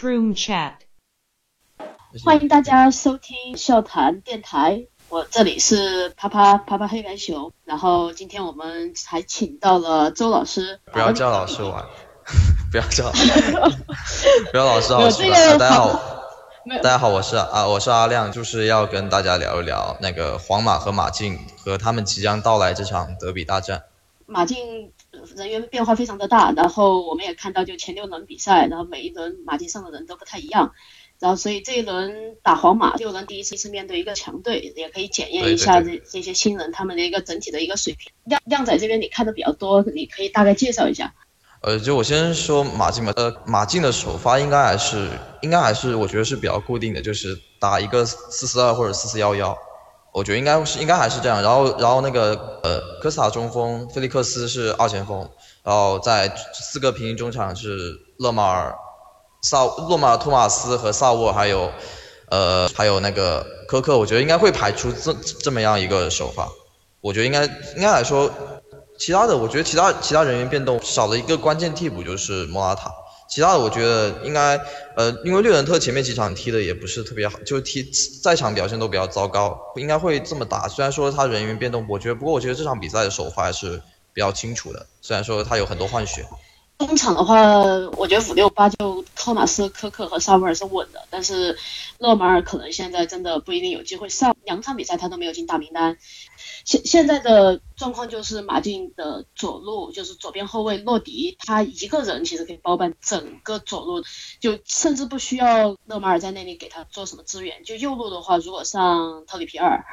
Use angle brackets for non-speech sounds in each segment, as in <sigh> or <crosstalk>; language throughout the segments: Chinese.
Room Chat，欢迎大家收听笑谈电台。我这里是啪啪啪啪黑白熊，然后今天我们还请到了周老师。不要叫老师玩，<laughs> 不要叫，<laughs> 不要老师老师。这个大家好，大家好，我是啊，我是阿亮，就是要跟大家聊一聊那个皇马和马竞和他们即将到来这场德比大战。马竞人员变化非常的大，然后我们也看到就前六轮比赛，然后每一轮马竞上的人都不太一样。然后，所以这一轮打皇马，六轮第一次是面对一个强队，也可以检验一下这这些新人他们的一个整体的一个水平。亮亮仔这边你看的比较多，你可以大概介绍一下。呃，就我先说马竞吧。呃，马竞的首发应该还是应该还是我觉得是比较固定的，就是打一个四四二或者四四幺幺，我觉得应该是应该还是这样。然后然后那个呃科斯塔中锋，菲利克斯是二前锋，然后在四个平行中场是勒马尔。萨洛马托马斯和萨沃还有，呃，还有那个科克，我觉得应该会排出这这么样一个首发。我觉得应该应该来说，其他的我觉得其他其他人员变动少了一个关键替补就是莫拉塔。其他的我觉得应该，呃，因为略伦特前面几场踢的也不是特别好，就是踢在场表现都比较糟糕，应该会这么打。虽然说他人员变动，我觉得不过我觉得这场比赛的首发还是比较清楚的。虽然说他有很多换血。中场的话，我觉得五六八就托马斯、科克和萨维尔是稳的，但是勒马尔可能现在真的不一定有机会上，两场比赛他都没有进大名单。现现在的状况就是马竞的左路就是左边后卫洛迪，他一个人其实可以包办整个左路，就甚至不需要勒马尔在那里给他做什么支援。就右路的话，如果上特里皮尔。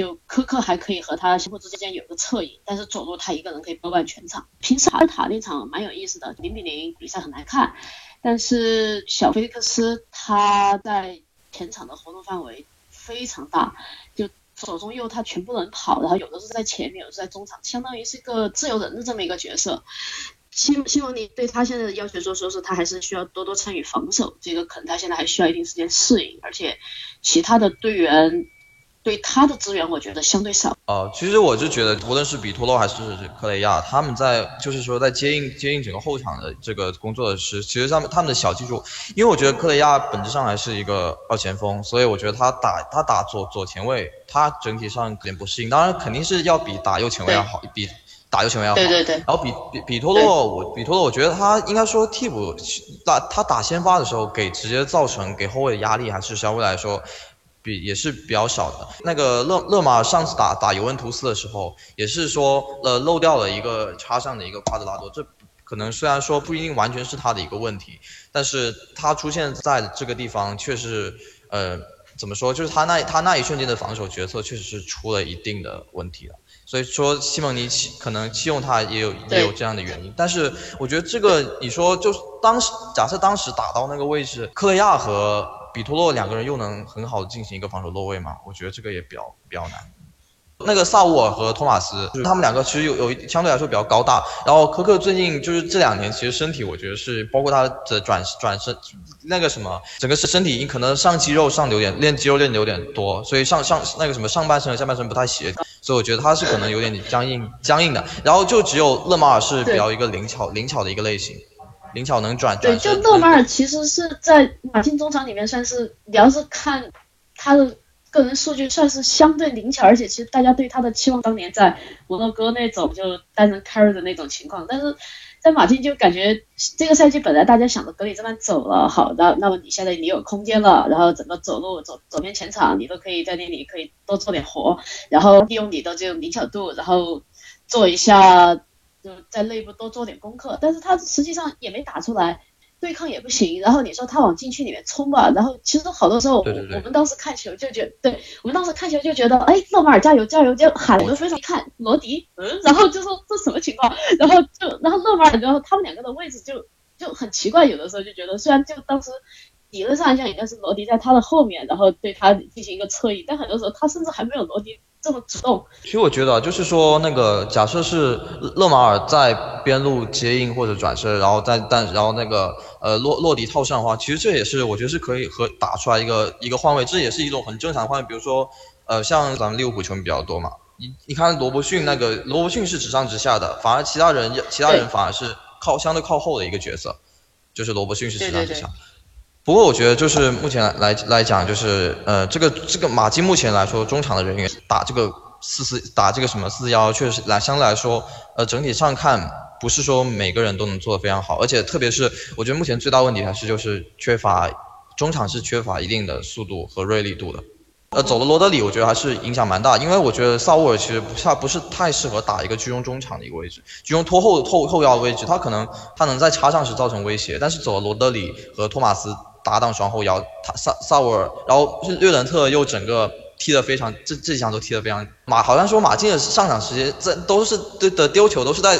就科克还可以和他相互之间有个侧影，但是左路他一个人可以包办全场。平时阿尔塔那场蛮有意思的，零比零比赛很难看，但是小菲利克斯他在前场的活动范围非常大，就左中右他全部能跑，然后有的是在前面，有的是在中场，相当于是一个自由人的这么一个角色。希希望你对他现在的要求说，说是他还是需要多多参与防守，这个可能他现在还需要一定时间适应，而且其他的队员。对他的资源，我觉得相对少。哦，其实我就觉得，无论是比托洛还是克雷亚，他们在就是说在接应接应整个后场的这个工作的是，其实他们他们的小技术，因为我觉得克雷亚本质上还是一个二前锋，所以我觉得他打他打左左前卫，他整体上有点不适应。当然肯定是要比打右前卫要好，比打右前卫要好。对对对。然后比比比托洛，我比托洛，我觉得他应该说替补打他打先发的时候，给直接造成给后卫的压力还是相对来说。比也是比较少的。那个勒勒马上次打打尤文图斯的时候，也是说呃漏掉了一个插上的一个瓜德拉多，这可能虽然说不一定完全是他的一个问题，但是他出现在这个地方确实呃怎么说，就是他那他那一瞬间的防守决策确实是出了一定的问题了。所以说西蒙尼弃可能弃用他也有也有这样的原因。但是我觉得这个你说就是当时假设当时打到那个位置，克雷亚和比托洛两个人又能很好的进行一个防守落位嘛？我觉得这个也比较比较难。那个萨沃尔和托马斯，他们两个其实有有相对来说比较高大。然后科克最近就是这两年，其实身体我觉得是包括他的转转身那个什么，整个是身体可能上肌肉上的有点练肌肉练的有点多，所以上上那个什么上半身和下半身不太协调，所以我觉得他是可能有点僵硬僵硬的。然后就只有勒马尔是比较一个灵巧灵巧的一个类型。灵巧能转，对，就勒马尔其实是在马竞中场里面算是，你要是看他的个人数据，算是相对灵巧，而且其实大家对他的期望当年在摩洛哥那种就单人 carry 的那种情况，但是在马竞就感觉这个赛季本来大家想着格里兹曼走了，好的，那么你现在你有空间了，然后整个走路走走遍前场，你都可以在那里可以多做点活，然后利用你的这种灵巧度，然后做一下。就在内部多做点功课，但是他实际上也没打出来，对抗也不行。然后你说他往禁区里面冲吧，然后其实好多时候，我们当时看球就觉，对我们当时看球就觉得，哎，勒马尔加油加油，就喊得非常。一看罗迪，嗯，然后就说这什么情况？然后就然后勒马尔，然后他们两个的位置就就很奇怪，有的时候就觉得，虽然就当时理论上来讲应该是罗迪在他的后面，然后对他进行一个侧翼，但很多时候他甚至还没有罗迪。这么主动，其实我觉得就是说，那个假设是勒马尔在边路接应或者转身，然后再但然后那个呃洛洛迪套上的话，其实这也是我觉得是可以和打出来一个一个换位，这也是一种很正常的换位。比如说呃像咱们利物浦球迷比较多嘛，你你看罗伯逊那个罗伯逊是直上直下的，反而其他人其他人反而是靠相对靠后的一个角色，就是罗伯逊是直上直下。不过我觉得就是目前来来讲，就是呃，这个这个马竞目前来说，中场的人员打这个四四打这个什么四幺，确实来相对来说，呃，整体上看不是说每个人都能做得非常好，而且特别是我觉得目前最大问题还是就是缺乏中场是缺乏一定的速度和锐利度的。呃，走了罗德里，我觉得还是影响蛮大，因为我觉得萨沃尔其实不他不是太适合打一个居中中场的一个位置，居中拖后后后腰的位置，他可能他能在插上时造成威胁，但是走了罗德里和托马斯。搭档双后腰，他萨萨沃尔，然后是瑞伦特又整个踢得非常，这这几场都踢得非常马，好像说马竞的上场时间在都是对的丢球都是在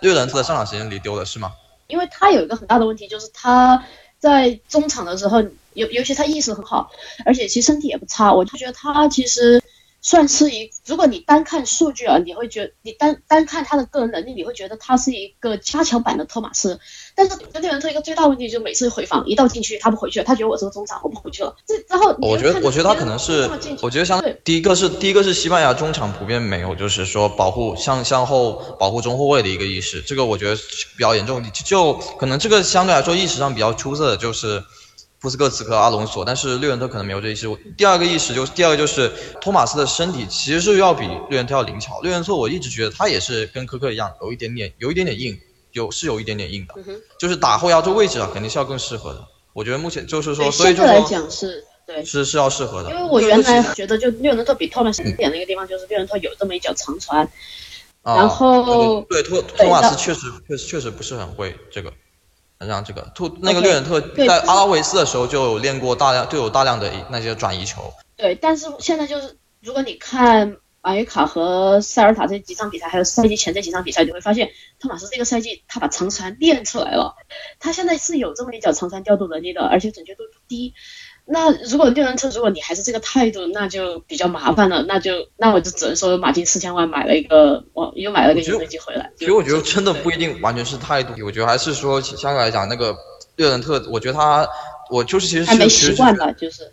瑞伦特的上场时间里丢的是吗？因为他有一个很大的问题，就是他在中场的时候，尤尤其他意识很好，而且其实身体也不差，我就觉得他其实。算是一，如果你单看数据啊，你会觉你单单看他的个人能力，你会觉得他是一个加强版的托马斯。但是这个人特一个最大问题就是每次回防一到禁区他不回去了，他觉得我是个中场，我不回去了。这然后我觉得我觉得他可能是，我觉得相对第一个是第一个是西班牙中场普遍没有，就是说保护向向后保护中后卫的一个意识，这个我觉得比较严重。就可能这个相对来说意识上比较出色的就是。布斯克茨和阿隆索，但是略伦特可能没有这意识。第二个意识就是，第二个就是托马斯的身体其实是要比略伦特要灵巧。略伦特我一直觉得他也是跟科克一样，有一点点，有一点点硬，有是有一点点硬的，就是打后腰这位置啊，肯定是要更适合的。我觉得目前就是说，所以就来讲是对，是是要适合的。因为我原来觉得就六人特比托马斯点的一个地方就是六人特有这么一脚长传，然后对托托马斯确实确实确实不是很会这个。让这个突那个略尔特在阿拉维斯的时候就有练过大量，就有大量的那些转移球。对，但是现在就是，如果你看马约卡和塞尔塔这几场比赛，还有赛季前这几场比赛，你会发现托马斯这个赛季他把长传练出来了，他现在是有这么一脚长传调度能力的，而且准确度不低。那如果六人车，如果你还是这个态度，那就比较麻烦了。那就那我就只能说，马竞四千万买了一个，我又买了个引飞机回来。其实我觉得真的不一定完全是态度，我觉得还是说相对来讲，那个六人特，我觉得他，我就是其实还没习惯呢，就是，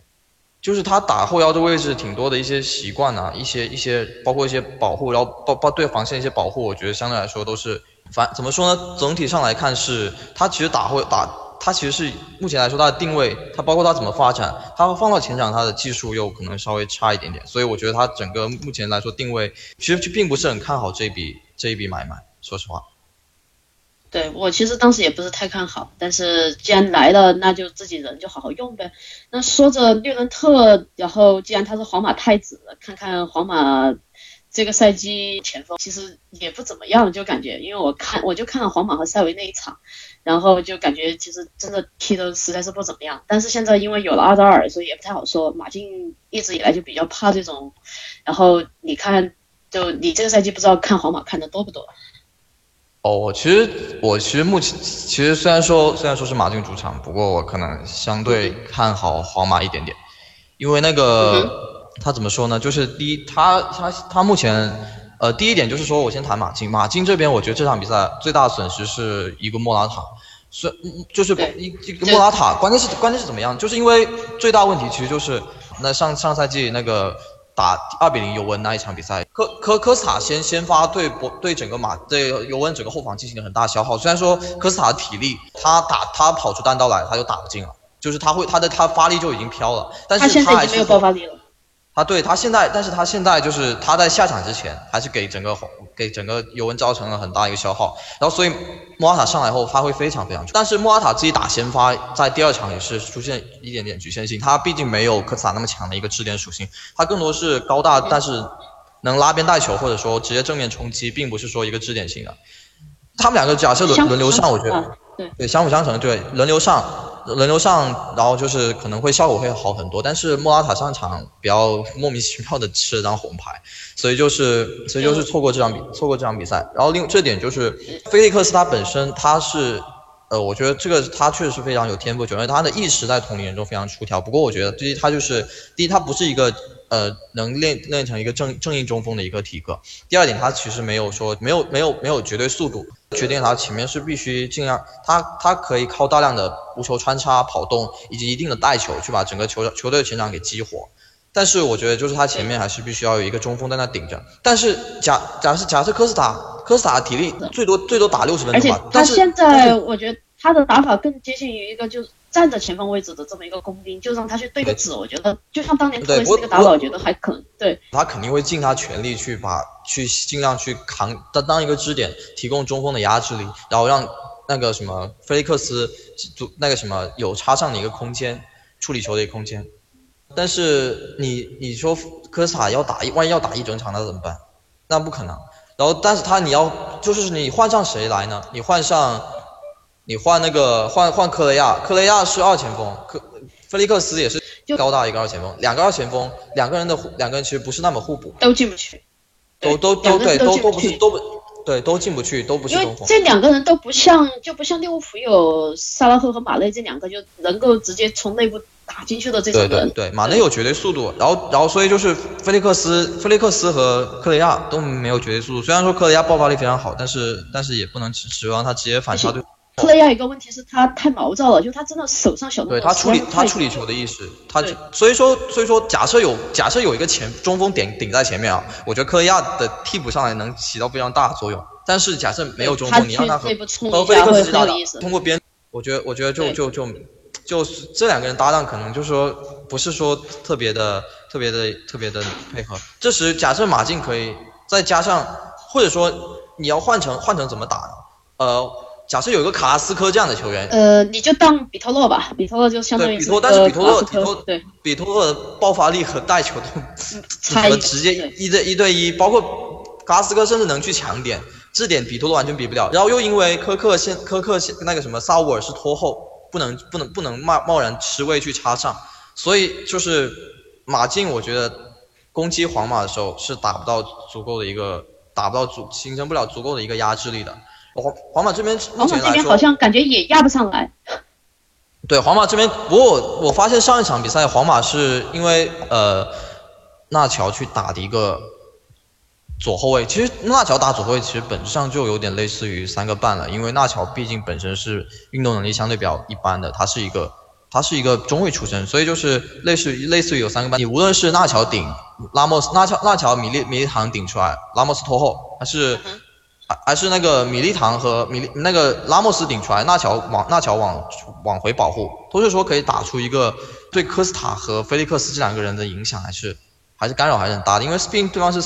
就是他打后腰的位置挺多的一些习惯啊，一些一些包括一些保护，然后包包对防线一些保护，我觉得相对来说都是反怎么说呢？总体上来看是，他其实打后打。他其实是目前来说，他的定位，他包括他怎么发展，他放到前场，他的技术又可能稍微差一点点，所以我觉得他整个目前来说定位，其实并不是很看好这笔这一笔买卖，说实话。对我其实当时也不是太看好，但是既然来了，那就自己人就好好用呗。那说着略伦特，然后既然他是皇马太子，看看皇马。这个赛季前锋其实也不怎么样，就感觉，因为我看我就看了皇马和塞维那一场，然后就感觉其实真的踢的实在是不怎么样。但是现在因为有了阿扎尔，所以也不太好说。马竞一直以来就比较怕这种，然后你看，就你这个赛季不知道看皇马看的多不多？哦，我其实我其实目前其实虽然说虽然说是马竞主场，不过我可能相对看好皇马一点点，因为那个。他怎么说呢？就是第一，他他他目前，呃，第一点就是说，我先谈马竞。马竞这边，我觉得这场比赛最大的损失是一个莫拉塔，是就是一一个莫拉塔。关键是关键是怎么样？就是因为最大问题其实就是那上上赛季那个打二比零尤文那一场比赛，科科科斯塔先先发对博对整个马对尤文整个后防进行了很大消耗。虽然说科斯塔的体力，他打他跑出单刀来他就打不进了，就是他会他的他发力就已经飘了，但是他还是没有爆发力了。他对他现在，但是他现在就是他在下场之前，还是给整个给整个尤文造成了很大一个消耗。然后所以莫拉塔上来后发挥非常非常但是莫拉塔自己打先发，在第二场也是出现一点点局限性。他毕竟没有科斯塔那么强的一个支点属性，他更多是高大，但是能拉边带球或者说直接正面冲击，并不是说一个支点性的。他们两个假设轮轮流上，我觉得对相辅相成，对轮流上。轮流上，然后就是可能会效果会好很多，但是莫拉塔上场比较莫名其妙的吃了张红牌，所以就是所以就是错过这场比错过这场比赛。然后另这点就是菲利克斯他本身他是，呃，我觉得这个他确实是非常有天赋，因为他的意识在同龄人中非常出挑。不过我觉得第一他就是第一他不是一个。呃，能练练成一个正正义中锋的一个体格。第二点，他其实没有说没有没有没有绝对速度，决定他前面是必须尽量，他他可以靠大量的无球穿插、跑动以及一定的带球去把整个球球队的前场给激活。但是我觉得就是他前面还是必须要有一个中锋在那顶着。但是假假设假设科斯塔科斯塔体力最多最多打六十分钟吧，他现在我觉得他的打法更接近于一个就是站在前锋位置的这么一个工兵，就让他去对个子，我觉得就像当年对特维斯那个打法，我觉得还可能对。他肯定会尽他全力去把去尽量去扛当当一个支点，提供中锋的压制力，然后让那个什么菲利克斯主那个什么有插上的一个空间，处理球的一个空间。但是你你说科斯塔要打一万一要打一整场，那怎么办？那不可能。然后但是他你要就是你换上谁来呢？你换上你换那个换换科雷亚，科雷亚是二前锋，科菲利克斯也是高大一个二前锋，两个二前锋，两个人的两个人其实不是那么互补，都进不去，都都都对都都不是都不对都进不去，都不是因为中锋。这两个人都不像，就不像利物浦有萨拉赫和马内这两个就能够直接从内部打进去的这种人。对对对，马内有绝对速度，然后然后所以就是菲利克斯、菲利克斯和克雷亚都没有绝对速度。虽然说克雷亚爆发力非常好，但是但是也不能指指望他直接反杀对。克雷亚有一个问题是他太毛躁了，就他真的手上小动作对他处理他处理球的意识，他所以说所以说假设有假设有一个前中锋顶顶在前面啊，我觉得克雷亚的替补上来能起到非常大的作用。但是假设没有中锋，你让他和和菲利克斯搭档很有意思。通过边，我觉得我觉得就就就就是这两个人搭档，可能就是说不是说特别的特别的特别的配合。这时假设马竞可以再加上，或者说你要换成换成怎么打呢？呃，假设有一个卡拉斯科这样的球员，呃，你就当比托洛吧，比托洛就相当对比于是一托但是比托洛比托科，对，比托洛的爆发力和带球都 <laughs> 和直接对一对一对一，包括卡拉斯科甚至能去抢点，这点比托洛完全比不了。然后又因为科克现科克现那个什么萨乌尔是拖后，不能不能不能贸贸然吃位去插上，所以就是马竞，我觉得攻击皇马的时候是打不到足够的一个打不到足形成不了足够的一个压制力的。皇皇马这边目皇马前来说这边好，像感觉也压不上来。对皇马这边，不过我我发现上一场比赛皇马是因为呃纳乔去打的一个左后卫，其实纳乔打左后卫其实本质上就有点类似于三个半了，因为纳乔毕竟本身是运动能力相对比较一般的，他是一个他是一个中卫出身，所以就是类似于类似于有三个半，你无论是纳乔顶拉莫斯，纳乔纳乔米利米利唐顶出来，拉莫斯拖后，还是还还是那个米利唐和米利那个拉莫斯顶出来，纳乔往纳乔往往回保护，都是说可以打出一个对科斯塔和菲利克斯这两个人的影响还是还是干扰还是很大的，因为毕竟对方是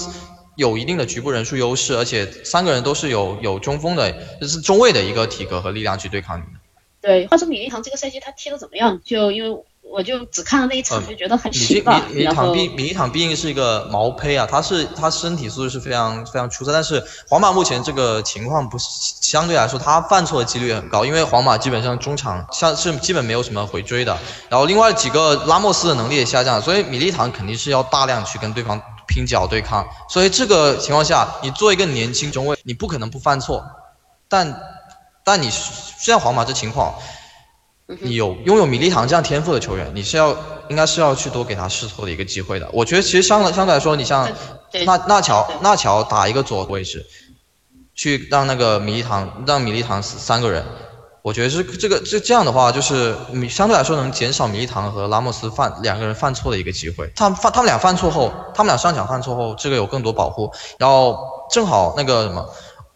有一定的局部人数优势，而且三个人都是有有中锋的，就是中卫的一个体格和力量去对抗你们。对，话说米利唐这个赛季他踢的怎么样？就因为我就只看了那一场，嗯就觉得很米行吧。米米利唐毕米利唐毕竟是一个毛胚啊，他是他身体素质是非常非常出色，但是皇马目前这个情况不是相对来说他犯错的几率很高，因为皇马基本上中场像是基本没有什么回追的，然后另外几个拉莫斯的能力也下降，所以米利唐肯定是要大量去跟对方拼脚对抗，所以这个情况下，你做一个年轻中卫，你不可能不犯错，但但你现在皇马这情况。嗯你有拥有米利唐这样天赋的球员，你是要应该是要去多给他试错的一个机会的。我觉得其实相对相对来说，你像对。纳纳乔对。纳乔打一个左位置，去让那个米利唐让米利唐三个人，我觉得是这个这这样的话，就是相对来说能减少米利唐和拉莫斯犯两个人犯错的一个机会。他犯他们俩犯错后，他们俩上场犯错后，这个有更多保护，然后正好那个什么。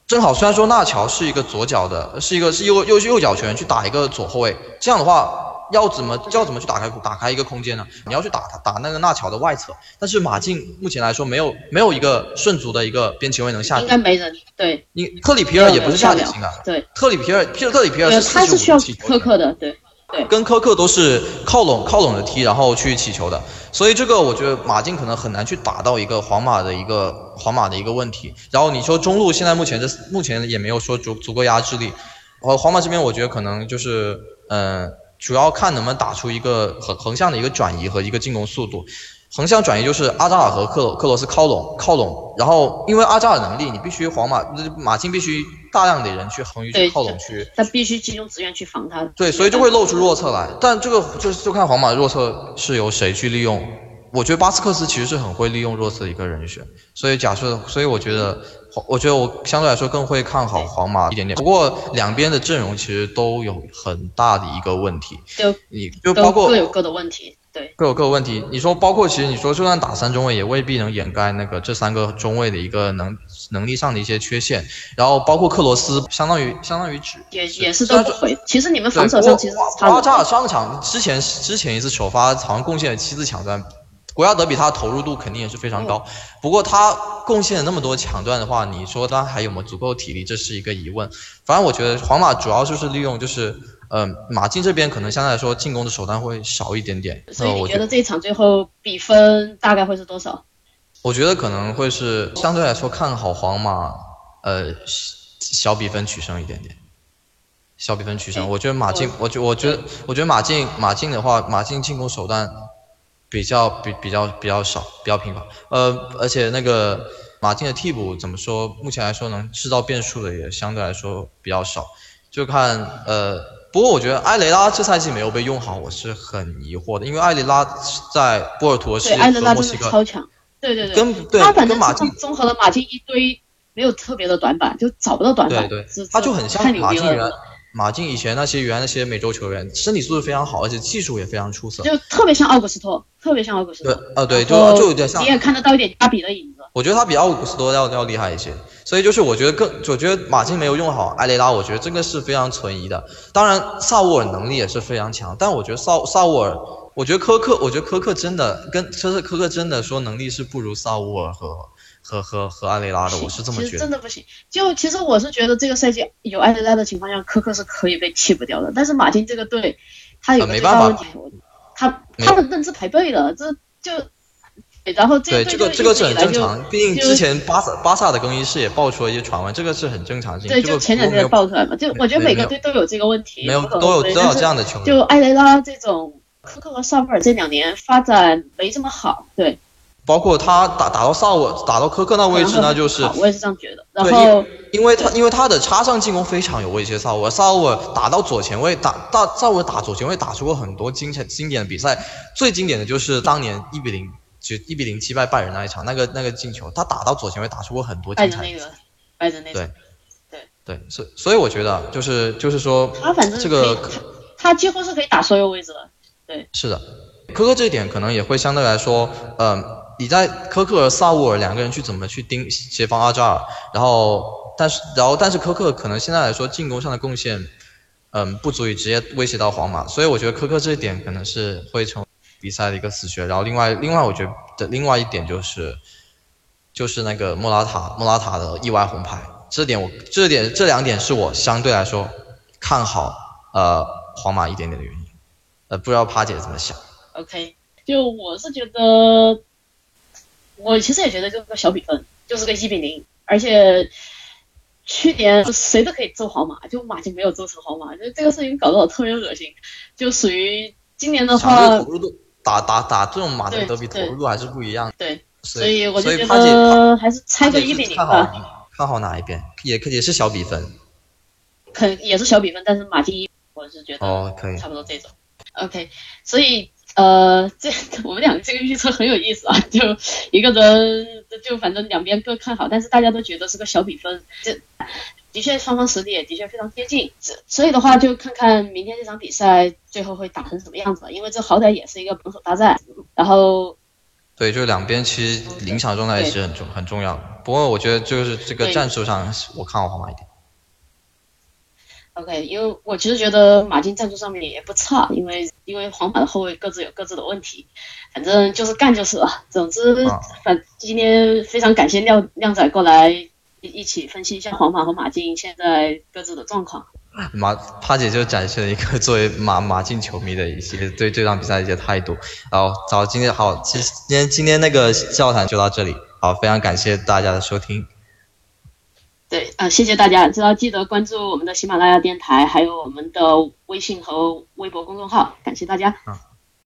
正好，虽然说纳乔是一个左脚的，是一个是右右右脚拳去打一个左后卫，这样的话要怎么要怎么去打开打开一个空间呢？你要去打他打那个纳乔的外侧，但是马竞目前来说没有没有一个顺足的一个边前卫能下底，应该没人。对你特里皮尔也不是下底型啊，对，特里皮尔皮尔特里皮尔，是他是需要四十五起球苛刻的。对对，跟科克都是靠拢靠拢着踢，然后去起球的，所以这个我觉得马竞可能很难去打到一个皇马的一个皇马的一个问题。然后你说中路现在目前这目前也没有说足足够压制力，然后皇马这边我觉得可能就是嗯、呃主要看能不能打出一个横横向的一个转移和一个进攻速度。横向转移就是阿扎尔和克罗克罗斯靠拢靠拢，然后因为阿扎尔能力，你必须皇马马竞必须大量的人去横于去靠拢去他必须集中资源去防他。对，所以就会露出弱侧来。但这个就是就看皇马的弱侧是由谁去利用。我觉得巴斯克斯其实是很会利用弱侧的一个人选，所以假设，所以我觉得，我觉得我相对来说更会看好皇马一点点。不过两边的阵容其实都有很大的一个问题，就你就包括各有各的问题。对，各有各的问题。你说包括其实你说就算打三中卫，也未必能掩盖那个这三个中卫的一个能能力上的一些缺陷。然后包括克罗斯，相当于相当于只也也是都不回。其实你们防守上其实差阿扎尔上场之前之前一次首发好像贡献了七次抢断。国家德比他的投入度肯定也是非常高，不过他贡献了那么多抢断的话，你说他还有没有足够体力，这是一个疑问。反正我觉得皇马主要就是利用就是，嗯，马竞这边可能相对来说进攻的手段会少一点点。所以你觉得这一场最后比分大概会是多少？我觉得可能会是相对来说看好皇马，呃，小比分取胜一点点，小比分取胜。我觉得马竞，我觉我觉得我觉得马竞马竞的话，马竞进攻手段。比较比比较比较少，比较频繁。呃，而且那个马竞的替补怎么说？目前来说能制造变数的也相对来说比较少。就看呃，不过我觉得埃雷拉这赛季没有被用好，我是很疑惑的。因为埃雷拉在波尔图是和墨西哥超强，对对对，跟对他反正马竞综合了马竞一堆没有特别的短板，就找不到短板。对对，他就很像马竞原马竞以前那些原来那些美洲球员，身体素质非常好，而且技术也非常出色，就特别像奥古斯托，特别像奥古斯托。对，呃，对，就就有点像。你也看得到一点加比的影子。我觉得他比奥古斯托要要厉害一些，所以就是我觉得更，我觉得马竞没有用好埃雷拉，我觉得这个是非常存疑的。当然，萨沃尔能力也是非常强，但我觉得萨萨沃尔，我觉得科克，我觉得科克真的跟就是科克真的说能力是不如萨沃尔和。和和和安雷拉的，我是这么觉得。真的不行。就其实我是觉得这个赛季有安雷拉的情况下，科克是可以被替补掉的。但是马丁这个队，他有个最大问题，他他的认知排队了，这就然后对这个这个是很正常。毕竟之前巴萨巴萨的更衣室也爆出了一些传闻，这个是很正常。对，就前两天爆出来嘛。就我觉得每个队都有这个问题，没有都有都有这样的球员。就埃雷拉这种，科克和萨布尔这两年发展没这么好，对。包括他打打到萨沃打到科克那位置，那就是我也是这样觉得。然后，因为他因为他的插上进攻非常有威胁，萨沃萨沃打到左前卫打大萨沃打左前卫打出过很多经典经典的比赛，最经典的就是当年一比零就一比零击败拜仁那一场，那个那个进球，他打到左前卫打出过很多精彩。拜仁那个，拜仁那个。对，对对，所所以我觉得就是就是说，他反正这个他几乎是可以打所有位置的。对，是的，科科这一点可能也会相对来说，嗯。你在科克和萨沃尔两个人去怎么去盯协防阿扎尔，然后但是然后但是科克可能现在来说进攻上的贡献，嗯不足以直接威胁到皇马，所以我觉得科克这一点可能是会成比赛的一个死穴。然后另外另外我觉得的另外一点就是，就是那个莫拉塔莫拉塔的意外红牌，这点我这点这两点是我相对来说看好呃皇马一点点的原因，呃不知道帕姐怎么想？OK，就我是觉得。我其实也觉得就是个小比分，就是个一比零，而且去年谁都可以揍皇马，就马竞没有揍成皇马，就这个事情搞得我特别恶心。就属于今年的话，投入度打打打这种马竞德比投入度还是不一样。对，所以我就觉得还是猜个一比零吧。看好哪一边？也可也是小比分，肯也是小比分，但是马竞一，我是觉得哦可以，差不多这种。OK，所以。呃，这 <laughs> 我们两个这个预测很有意思啊，就一个人就反正两边各看好，但是大家都觉得是个小比分，这的确双方实力也的确非常接近，这所以的话就看看明天这场比赛最后会打成什么样子吧，因为这好歹也是一个榜首大战，然后对，就两边其实临场状态也是很重很重要的，不过我觉得就是这个战术上我看好皇马一点。OK，因为我其实觉得马竞战术上面也不差，因为因为皇马的后卫各自有各自的问题，反正就是干就是了。总之，反今天非常感谢亮亮仔过来一一起分析一下皇马和马竞现在各自的状况。马帕姐就展示了一个作为马马竞球迷的一些对这场比赛的一些态度。然后，早今天好，其实今天今天那个笑谈就到这里，好，非常感谢大家的收听。对，呃，谢谢大家，知道记得关注我们的喜马拉雅电台，还有我们的微信和微博公众号，感谢大家。